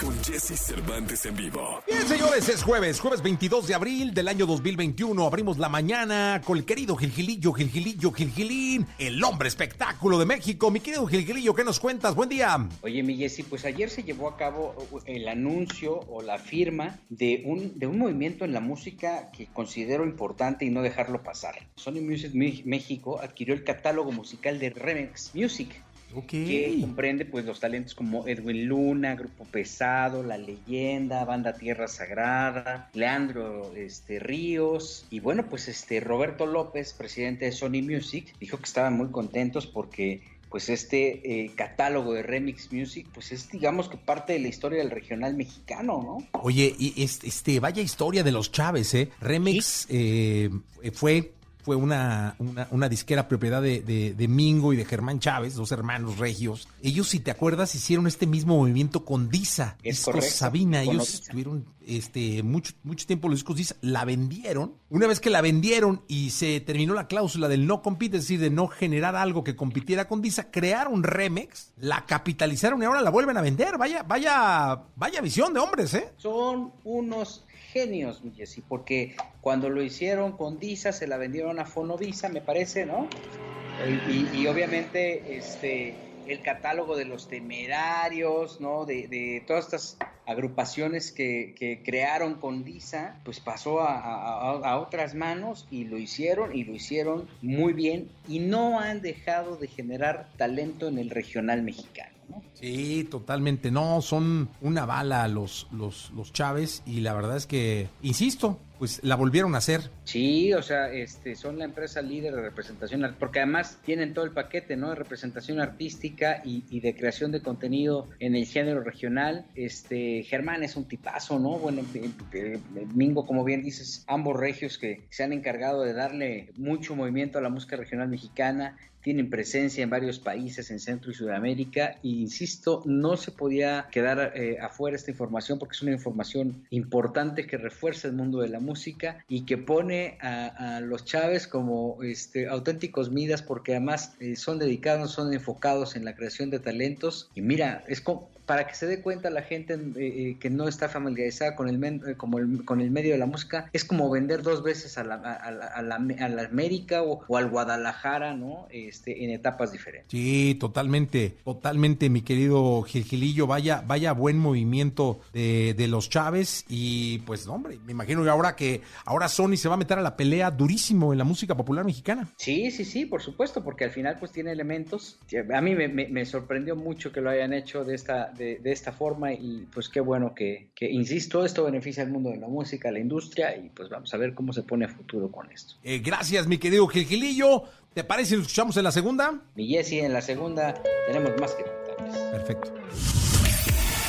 con Jesse Cervantes en vivo. Bien, señores, es jueves, jueves 22 de abril del año 2021. Abrimos la mañana con el querido Gilgilillo, Gilgilillo, Gilgilín, el hombre espectáculo de México. Mi querido Gilgilillo, ¿qué nos cuentas? Buen día. Oye, mi Jessy, pues ayer se llevó a cabo el anuncio o la firma de un, de un movimiento en la música que considero importante y no dejarlo pasar. Sony Music México adquirió el catálogo musical de Remix Music, que comprende pues los talentos como Edwin Luna, Grupo Pesado, La Leyenda, Banda Tierra Sagrada, Leandro este, Ríos y bueno pues este Roberto López, presidente de Sony Music, dijo que estaban muy contentos porque pues este eh, catálogo de Remix Music, pues es digamos que parte de la historia del regional mexicano, ¿no? Oye, y este, vaya historia de los Chávez, ¿eh? Remix eh, fue fue una, una, disquera propiedad de, Mingo y de Germán Chávez, dos hermanos regios. Ellos, si te acuerdas, hicieron este mismo movimiento con Disa, es discos Sabina. Ellos estuvieron este, mucho, mucho tiempo los discos Disa, la vendieron. Una vez que la vendieron y se terminó la cláusula del no compite, es decir, de no generar algo que compitiera con Disa, crearon Remex, la capitalizaron y ahora la vuelven a vender. Vaya, vaya, vaya visión de hombres, ¿eh? Son unos genios, mi porque cuando lo hicieron con Disa se la vendieron a Fonovisa, me parece, ¿no? Y, obviamente este el catálogo de los temerarios, ¿no? De, todas estas agrupaciones que, crearon con Disa, pues pasó a, otras manos y lo hicieron y lo hicieron muy bien y no han dejado de generar talento en el regional mexicano. Sí, totalmente. No, son una bala los, los, los Chávez y la verdad es que, insisto, pues la volvieron a hacer. Sí, o sea, este, son la empresa líder de representación, porque además tienen todo el paquete, ¿no? De representación artística y, de creación de contenido en el género regional. Este, Germán es un tipazo, ¿no? Bueno, Mingo, como bien dices, ambos regios que se han encargado de darle mucho movimiento a la música regional mexicana tienen presencia en varios países en Centro y Sudamérica e insisto, no se podía quedar eh, afuera esta información porque es una información importante que refuerza el mundo de la música y que pone a, los Chávez como este, auténticos midas porque además eh, son dedicados, son enfocados en la creación de talentos y mira, es como para que se dé cuenta la gente eh, eh, que no está familiarizada con el, eh, como con el medio de la música, es como vender dos veces a la, a la, a la, América o, al Guadalajara, ¿no? Este, en etapas diferentes. Sí, totalmente, totalmente, mi querido Gilgilillo, vaya, vaya buen movimiento de, de los Chávez y pues, hombre, me imagino que ahora que ahora Sony se va a meter a la pelea durísimo en la música popular mexicana. Sí, sí, sí, por supuesto, porque al final pues tiene elementos. A mí me, me, me sorprendió mucho que lo hayan hecho de esta de, esta forma y pues qué bueno que, insisto, esto beneficia al mundo de la música, a la industria y pues vamos a ver cómo se pone a futuro con esto. Eh, gracias, mi querido Gilgilillo. ¿Te parece si lo escuchamos en la segunda? Mi Jesse, en la segunda tenemos más que contarles. Perfecto.